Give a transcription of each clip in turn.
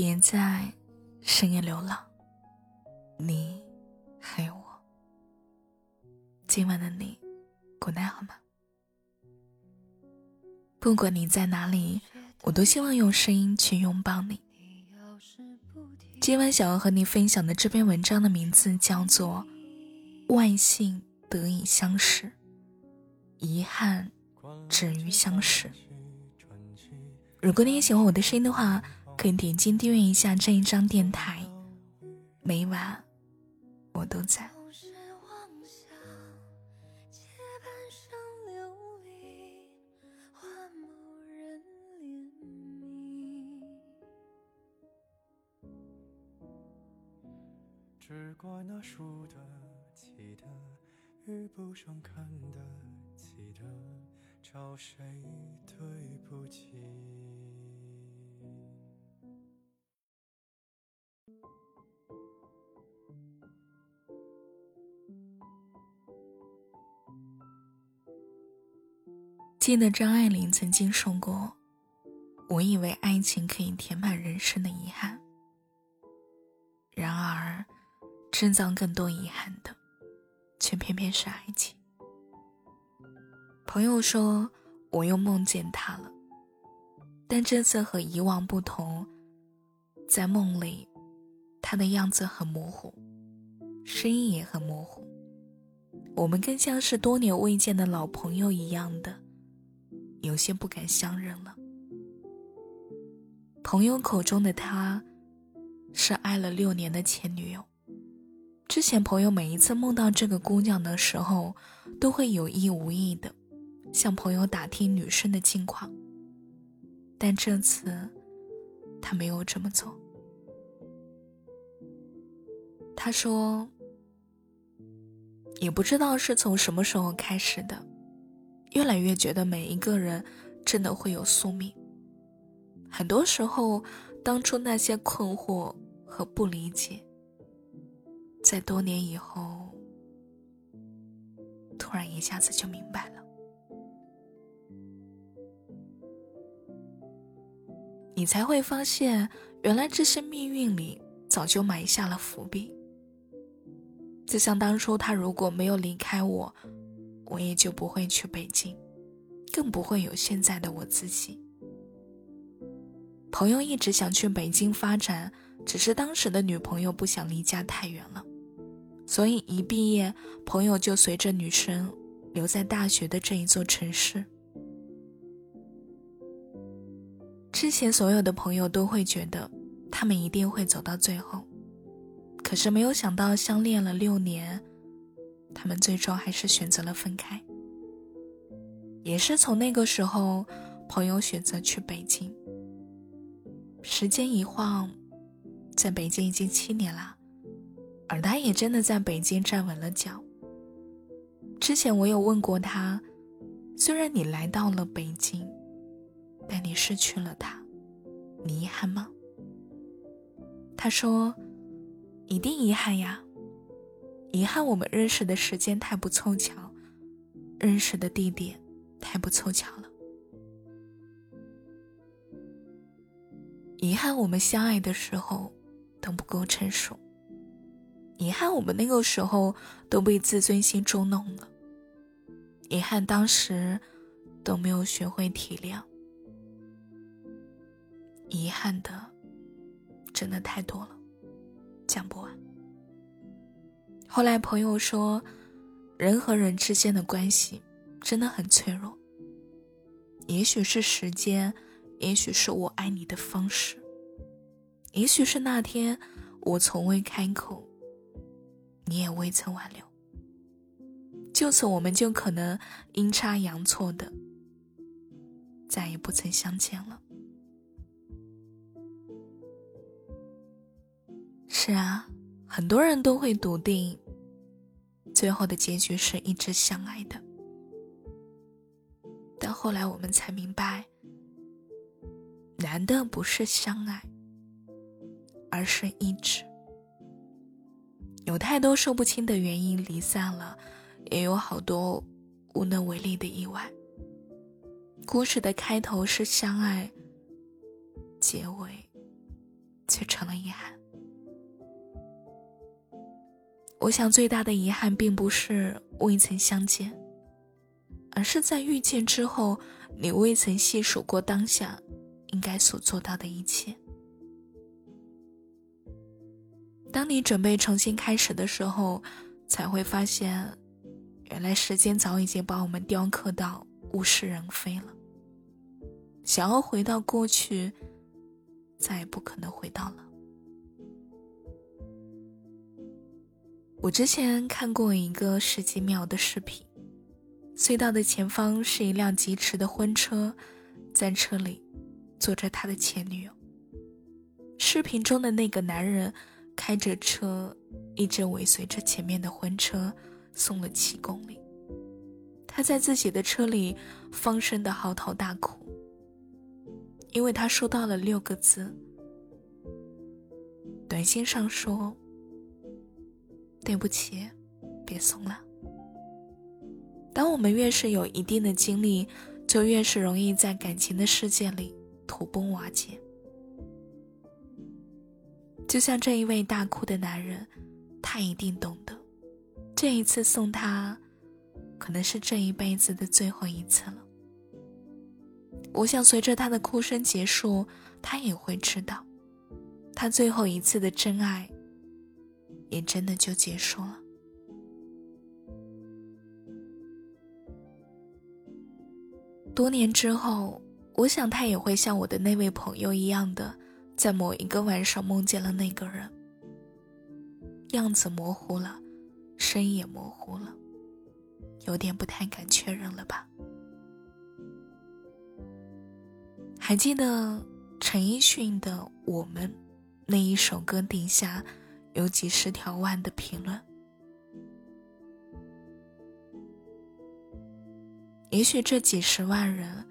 别在深夜流浪，你还有我。今晚的你，过得好吗？不管你在哪里，我都希望用声音去拥抱你。今晚想要和你分享的这篇文章的名字叫做《万幸得以相识，遗憾止于相识》。如果你也喜欢我的声音的话，可以点击订阅一下这一张电台，每晚我都在。只怪那输得起的遇不上看得起的，找谁对不起？记得张爱玲曾经说过：“我以为爱情可以填满人生的遗憾，然而。”制造更多遗憾的，却偏偏是爱情。朋友说，我又梦见他了，但这次和以往不同，在梦里，他的样子很模糊，声音也很模糊，我们更像是多年未见的老朋友一样的，有些不敢相认了。朋友口中的他，是爱了六年的前女友。之前朋友每一次梦到这个姑娘的时候，都会有意无意的向朋友打听女生的近况。但这次，他没有这么做。他说：“也不知道是从什么时候开始的，越来越觉得每一个人真的会有宿命。很多时候，当初那些困惑和不理解。”在多年以后，突然一下子就明白了，你才会发现，原来这些命运里早就埋下了伏笔。就像当初他如果没有离开我，我也就不会去北京，更不会有现在的我自己。朋友一直想去北京发展，只是当时的女朋友不想离家太远了。所以一毕业，朋友就随着女生留在大学的这一座城市。之前所有的朋友都会觉得他们一定会走到最后，可是没有想到相恋了六年，他们最终还是选择了分开。也是从那个时候，朋友选择去北京。时间一晃，在北京已经七年了。而他也真的在北京站稳了脚。之前我有问过他，虽然你来到了北京，但你失去了他，你遗憾吗？他说：“一定遗憾呀，遗憾我们认识的时间太不凑巧，认识的地点太不凑巧了，遗憾我们相爱的时候都不够成熟。”遗憾我们那个时候都被自尊心捉弄了，遗憾当时都没有学会体谅，遗憾的真的太多了，讲不完。后来朋友说，人和人之间的关系真的很脆弱，也许是时间，也许是我爱你的方式，也许是那天我从未开口。你也未曾挽留，就此我们就可能阴差阳错的再也不曾相见了。是啊，很多人都会笃定，最后的结局是一直相爱的，但后来我们才明白，难的不是相爱，而是一直。有太多说不清的原因离散了，也有好多无能为力的意外。故事的开头是相爱，结尾却成了遗憾。我想最大的遗憾并不是未曾相见，而是在遇见之后，你未曾细数过当下应该所做到的一切。当你准备重新开始的时候，才会发现，原来时间早已经把我们雕刻到物是人非了。想要回到过去，再也不可能回到了。我之前看过一个十几秒的视频，隧道的前方是一辆疾驰的婚车，在车里坐着他的前女友。视频中的那个男人开着车，一直尾随着前面的婚车，送了七公里。他在自己的车里放声的嚎啕大哭，因为他收到了六个字，短信上说。对不起，别送了。当我们越是有一定的经历，就越是容易在感情的世界里土崩瓦解。就像这一位大哭的男人，他一定懂得，这一次送他，可能是这一辈子的最后一次了。我想随着他的哭声结束，他也会知道，他最后一次的真爱。也真的就结束了。多年之后，我想他也会像我的那位朋友一样的，在某一个晚上梦见了那个人，样子模糊了，声音也模糊了，有点不太敢确认了吧？还记得陈奕迅的《我们》那一首歌底下。有几十条万的评论，也许这几十万人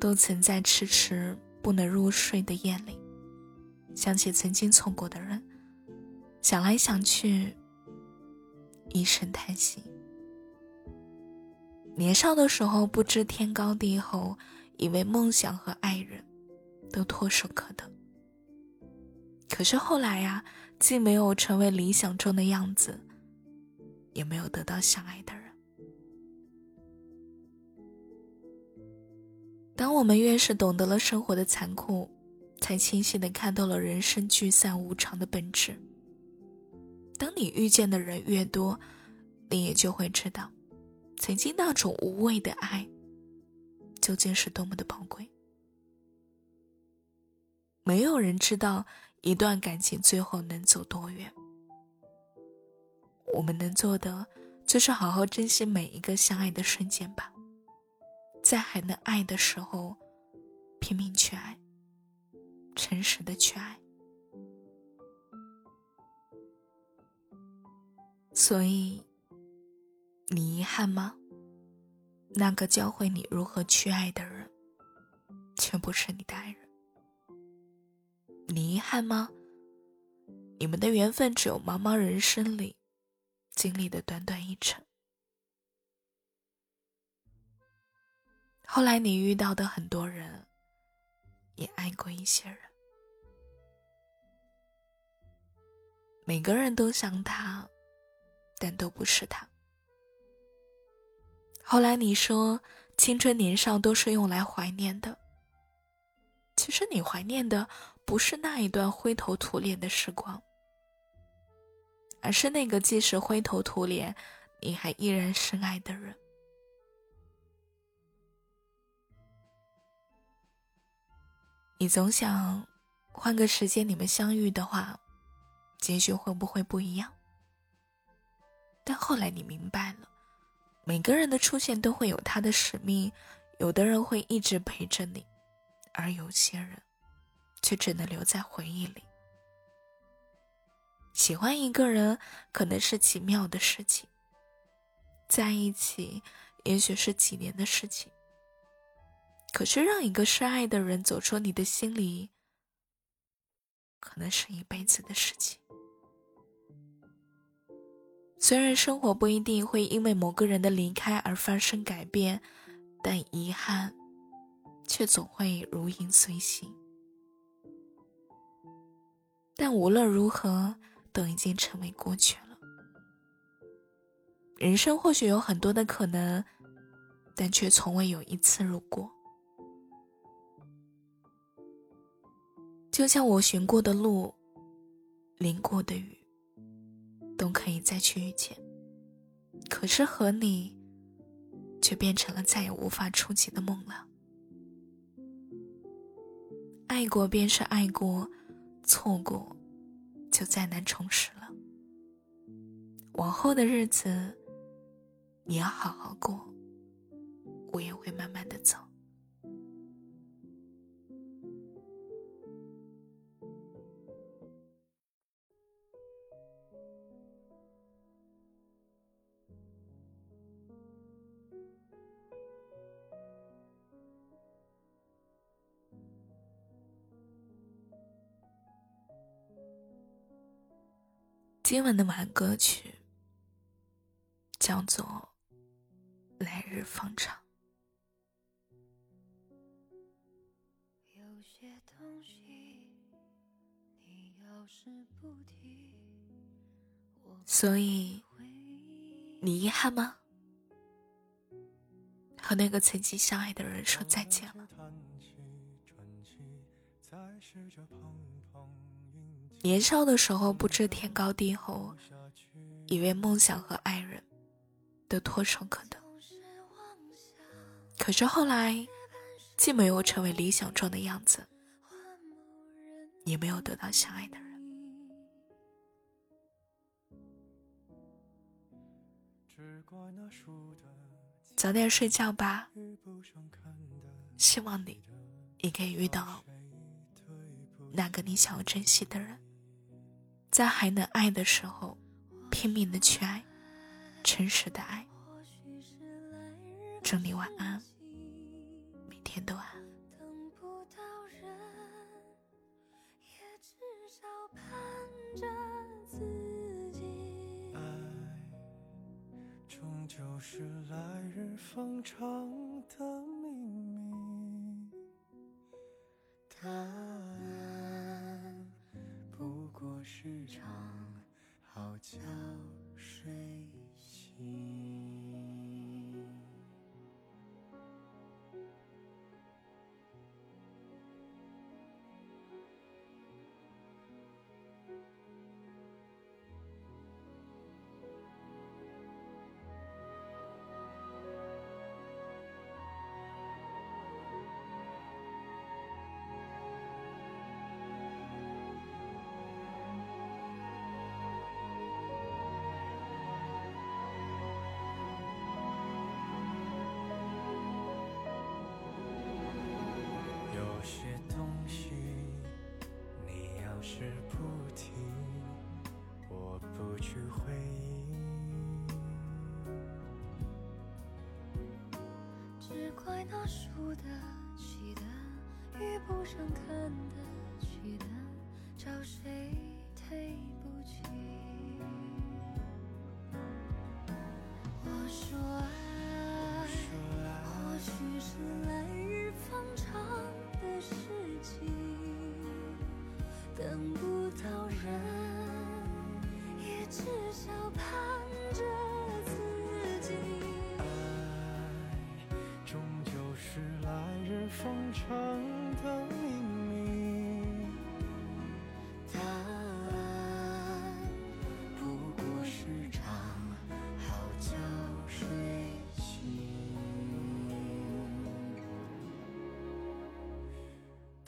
都曾在迟迟不能入睡的夜里，想起曾经错过的人，想来想去，一声叹息。年少的时候不知天高地厚，以为梦想和爱人，都唾手可得。可是后来呀。既没有成为理想中的样子，也没有得到相爱的人。当我们越是懂得了生活的残酷，才清晰的看透了人生聚散无常的本质。当你遇见的人越多，你也就会知道，曾经那种无畏的爱，究竟是多么的宝贵。没有人知道。一段感情最后能走多远？我们能做的就是好好珍惜每一个相爱的瞬间吧，在还能爱的时候，拼命去爱，诚实的去爱。所以，你遗憾吗？那个教会你如何去爱的人，却不是你的爱人。你遗憾吗？你们的缘分只有茫茫人生里经历的短短一程。后来你遇到的很多人，也爱过一些人，每个人都像他，但都不是他。后来你说，青春年少都是用来怀念的。其实你怀念的。不是那一段灰头土脸的时光，而是那个即使灰头土脸，你还依然深爱的人。你总想换个时间你们相遇的话，结局会不会不一样？但后来你明白了，每个人的出现都会有他的使命，有的人会一直陪着你，而有些人。却只能留在回忆里。喜欢一个人可能是奇妙的事情，在一起也许是几年的事情。可是让一个深爱的人走出你的心里，可能是一辈子的事情。虽然生活不一定会因为某个人的离开而发生改变，但遗憾却总会如影随形。但无论如何，都已经成为过去了。人生或许有很多的可能，但却从未有一次如果。就像我寻过的路，淋过的雨，都可以再去遇见。可是和你，却变成了再也无法触及的梦了。爱过便是爱过，错过，就再难重拾了。往后的日子，你要好好过，我也会慢慢的走。今晚的晚安歌曲叫做《来日方长》。所以，你遗憾吗？和那个曾经相爱的人说再见了。年少的时候不知天高地厚，以为梦想和爱人都唾手可得。可是后来，既没有成为理想中的样子，也没有得到相爱的人。早点睡觉吧，希望你也可以遇到那个你想要珍惜的人。在还能爱的时候，拼命的去爱，诚实的爱。祝你晚安，每天都安。爱，终究是来日方长的在那输得起的，遇不上看得起的，找谁推？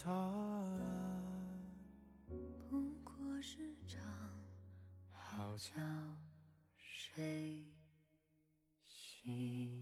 答案不过是场好觉睡醒。